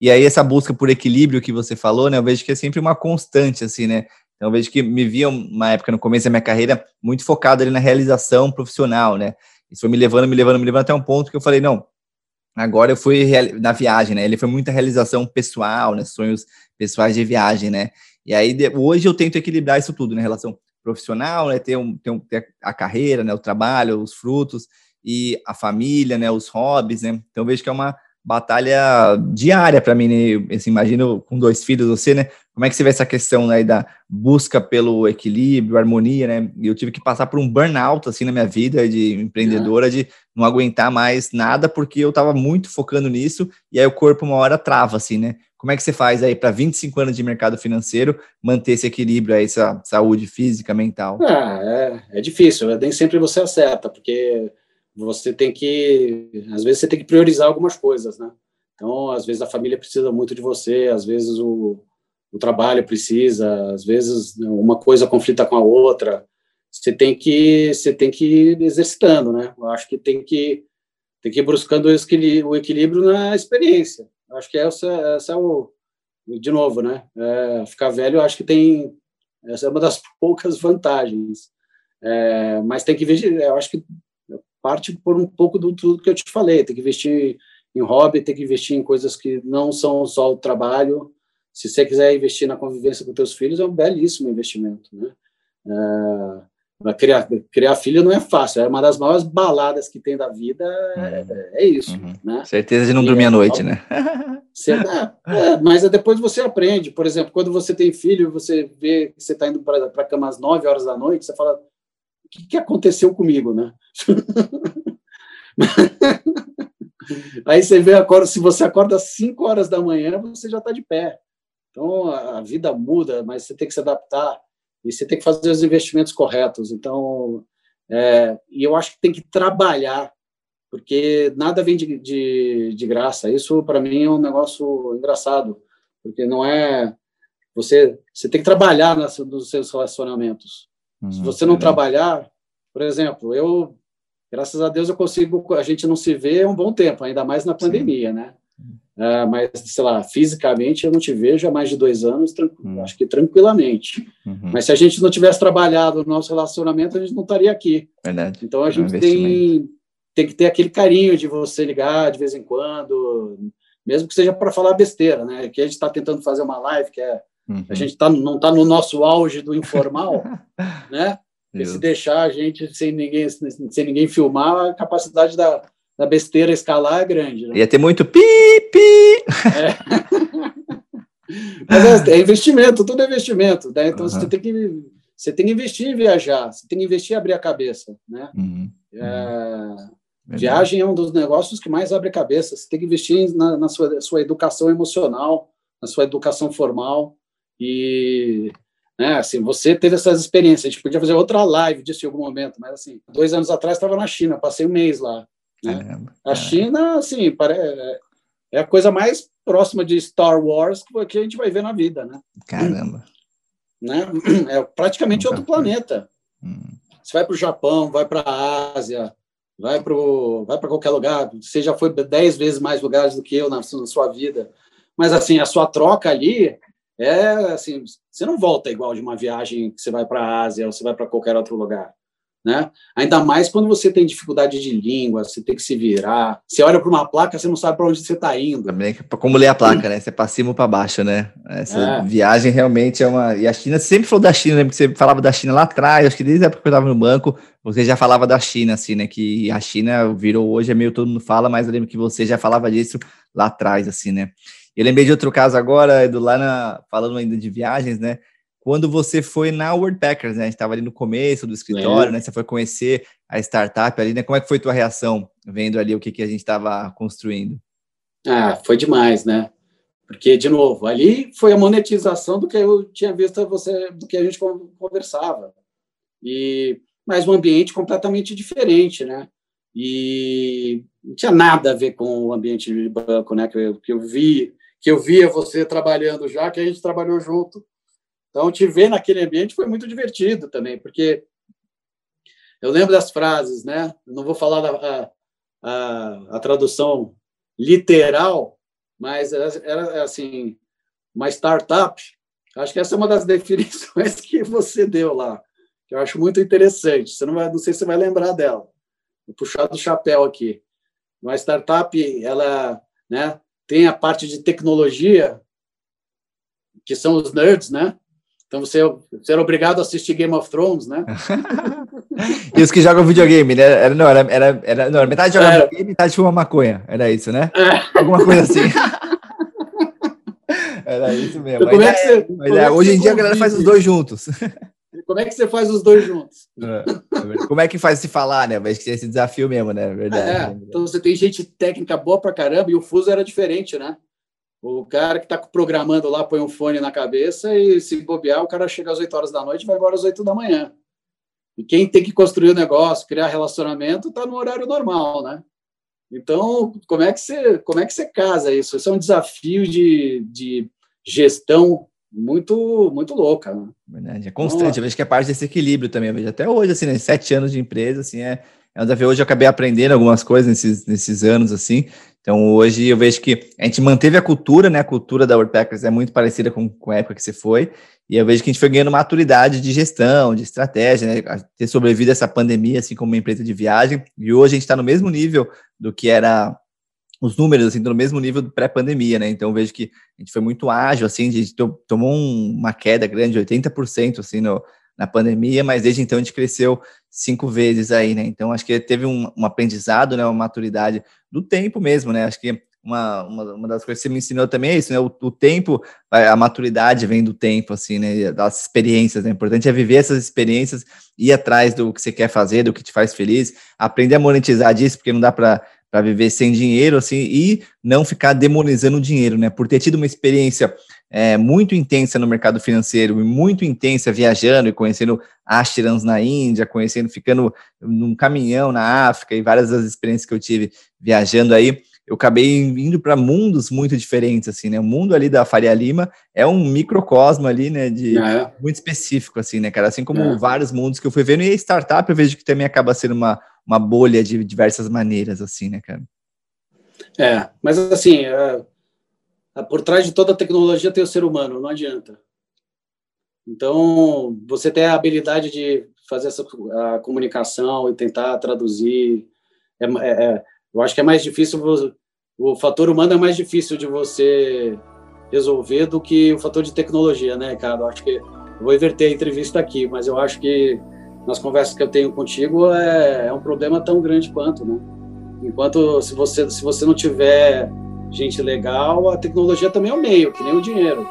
E aí essa busca por equilíbrio que você falou, né? Eu vejo que é sempre uma constante, assim, né? Então eu vejo que me via uma época no começo da minha carreira muito focado ali na realização profissional, né? Isso foi me levando, me levando, me levando até um ponto que eu falei, não, agora eu fui na viagem, né? Ele foi muita realização pessoal, né? Sonhos pessoais de viagem, né? E aí hoje eu tento equilibrar isso tudo, né? Relação profissional, né? Ter, um, ter, um, ter a carreira, né? O trabalho, os frutos e a família, né? Os hobbies, né? Então vejo que é uma batalha diária para mim, né? Assim, imagino com dois filhos você, né? Como é que você vê essa questão né, da busca pelo equilíbrio, harmonia, né? Eu tive que passar por um burnout assim na minha vida de empreendedora, de não aguentar mais nada porque eu estava muito focando nisso e aí o corpo uma hora trava assim, né? Como é que você faz aí para 25 anos de mercado financeiro manter esse equilíbrio aí, essa saúde física, mental? Ah, é, é difícil, nem sempre você acerta, porque você tem que, às vezes, você tem que priorizar algumas coisas, né? Então, às vezes a família precisa muito de você, às vezes o, o trabalho precisa, às vezes uma coisa conflita com a outra. Você tem que, você tem que ir exercitando, né? Eu acho que tem que tem que ir buscando o equilíbrio na experiência. Eu acho que essa, essa é o de novo, né? É, ficar velho, eu acho que tem essa é uma das poucas vantagens. É, mas tem que ver, eu acho que parte por um pouco do tudo que eu te falei, tem que investir em hobby, tem que investir em coisas que não são só o trabalho. Se você quiser investir na convivência com teus filhos, é um belíssimo investimento, né? É, criar, criar filho não é fácil, é uma das maiores baladas que tem da vida, é, é isso, uhum. né? Certeza de não dormir à noite, né? Você, é, é, mas depois você aprende, por exemplo, quando você tem filho, você vê que você está indo para a cama às 9 horas da noite, você fala, o que, que aconteceu comigo, né? Aí você vê, acorda, se você acorda às 5 horas da manhã, você já está de pé. Então, a vida muda, mas você tem que se adaptar e você tem que fazer os investimentos corretos. Então, é, e eu acho que tem que trabalhar, porque nada vem de, de, de graça. Isso, para mim, é um negócio engraçado, porque não é... Você, você tem que trabalhar nos seus relacionamentos. Uhum, Se você não é. trabalhar, por exemplo, eu, graças a Deus, eu consigo, a gente não se vê um bom tempo, ainda mais na pandemia, Sim. né? Uh, mas, sei lá, fisicamente eu não te vejo há mais de dois anos, uhum. acho que tranquilamente. Uhum. Mas se a gente não tivesse trabalhado no nosso relacionamento, a gente não estaria aqui. Verdade. Então a é gente tem, tem que ter aquele carinho de você ligar de vez em quando, mesmo que seja para falar besteira, né? Que a gente está tentando fazer uma live que é Uhum. A gente tá, não está no nosso auge do informal, né? E se deixar a gente sem ninguém, sem ninguém filmar, a capacidade da, da besteira escalar é grande. Né? Ia ter muito pi, pi. É. Mas é, é, investimento, tudo é investimento. Né? Então uhum. você, tem que, você tem que investir em viajar, você tem que investir em abrir a cabeça. Né? Uhum. É, viagem é um dos negócios que mais abre a cabeça. Você tem que investir na, na sua, sua educação emocional, na sua educação formal. E né, assim, você teve essas experiências. A gente podia fazer outra live disso em algum momento, mas assim, dois anos atrás estava na China, passei um mês lá. Né? A China, assim, é, é a coisa mais próxima de Star Wars que a gente vai ver na vida, né? Caramba. Né? É praticamente Nunca outro foi. planeta. Hum. Você vai para o Japão, vai para a Ásia, vai para vai qualquer lugar. Você já foi dez vezes mais lugares do que eu na, na sua vida. Mas, assim, a sua troca ali é assim, você não volta igual de uma viagem que você vai para a Ásia ou você vai para qualquer outro lugar. Né? Ainda mais quando você tem dificuldade de língua, você tem que se virar. Você olha para uma placa, você não sabe para onde você está indo. Também como ler a placa, né? Você é para cima ou para baixo, né? Essa é. viagem realmente é uma. E a China sempre falou da China, né? Porque você falava da China lá atrás, acho que desde a época que eu estava no banco, você já falava da China, assim, né? Que a China virou hoje, é meio todo mundo fala, mas eu lembro que você já falava disso lá atrás, assim, né? Eu lembrei de outro caso agora, Edu, lá na, falando ainda de viagens, né? Quando você foi na World Packers, né? A gente estava ali no começo do escritório, é. né? Você foi conhecer a startup ali, né? Como é que foi tua reação vendo ali o que, que a gente estava construindo? Ah, foi demais, né? Porque, de novo, ali foi a monetização do que eu tinha visto você, do que a gente conversava. E, mas um ambiente completamente diferente, né? E não tinha nada a ver com o ambiente de banco, né? Que eu, que eu vi que eu via você trabalhando já, que a gente trabalhou junto. Então, te ver naquele ambiente foi muito divertido também, porque eu lembro das frases, né? não vou falar da, a, a, a tradução literal, mas era assim, uma startup. Acho que essa é uma das definições que você deu lá, que eu acho muito interessante. Você não vai, não sei se você vai lembrar dela. Vou puxar do chapéu aqui. Uma startup, ela, né, tem a parte de tecnologia, que são os nerds, né? Então você, você era obrigado a assistir Game of Thrones, né? e os que jogam videogame, né? Era, não, era, era, era, não, metade jogava era. videogame, metade fuma maconha. Era isso, né? É. Alguma coisa assim. era isso mesmo. Então, como é que você, é, é, hoje em dia a galera faz os dois juntos. Como é que você faz os dois juntos? É, como é que faz se falar, né? Mas que esse desafio mesmo, né? Verdade. É, então você tem gente técnica boa pra caramba e o fuso era diferente, né? O cara que está programando lá põe um fone na cabeça e se bobear, o cara chega às 8 horas da noite e vai embora às 8 da manhã. E quem tem que construir o negócio, criar relacionamento, está no horário normal, né? Então, como é que você, como é que você casa isso? Isso é um desafio de, de gestão muito muito louca. Né? Verdade, é constante. Então, eu vejo que é parte desse equilíbrio também. Eu vejo até hoje, assim, né? Sete anos de empresa, assim, é, é um desafio. Hoje eu acabei aprendendo algumas coisas nesses, nesses anos, assim. Então, hoje eu vejo que a gente manteve a cultura, né? A cultura da Worldpackers é muito parecida com, com a época que você foi. E eu vejo que a gente foi ganhando maturidade de gestão, de estratégia, né? Ter sobrevivido a essa pandemia, assim como uma empresa de viagem. E hoje a gente está no mesmo nível do que era os números, assim, no mesmo nível do pré-pandemia, né? Então, vejo que a gente foi muito ágil, assim, a gente tomou um, uma queda grande, 80%, assim, no, na pandemia, mas desde então a gente cresceu cinco vezes aí, né? Então acho que teve um, um aprendizado, né? Uma maturidade do tempo mesmo, né? Acho que uma, uma, uma, das coisas que você me ensinou também é isso, né? O, o, tempo, a maturidade vem do tempo, assim, né? Das experiências, né? O importante é viver essas experiências, ir atrás do que você quer fazer, do que te faz feliz, aprender a monetizar disso, porque não dá para para viver sem dinheiro, assim, e não ficar demonizando o dinheiro, né? Por ter tido uma experiência é, muito intensa no mercado financeiro e muito intensa viajando e conhecendo ashrams na Índia, conhecendo, ficando num caminhão na África e várias das experiências que eu tive viajando aí, eu acabei indo para mundos muito diferentes, assim, né? O mundo ali da Faria Lima é um microcosmo ali, né? De é. muito específico, assim, né, cara? Assim como é. vários mundos que eu fui vendo, e a startup eu vejo que também acaba sendo uma, uma bolha de diversas maneiras, assim, né, cara? É, mas assim, é, é, por trás de toda tecnologia tem o ser humano, não adianta. Então, você tem a habilidade de fazer essa a comunicação e tentar traduzir. É, é, é eu acho que é mais difícil, o fator humano é mais difícil de você resolver do que o fator de tecnologia, né, Ricardo? Eu acho que vou inverter a entrevista aqui, mas eu acho que nas conversas que eu tenho contigo é, é um problema tão grande quanto, né? Enquanto se você se você não tiver gente legal, a tecnologia também é o meio, que nem o dinheiro.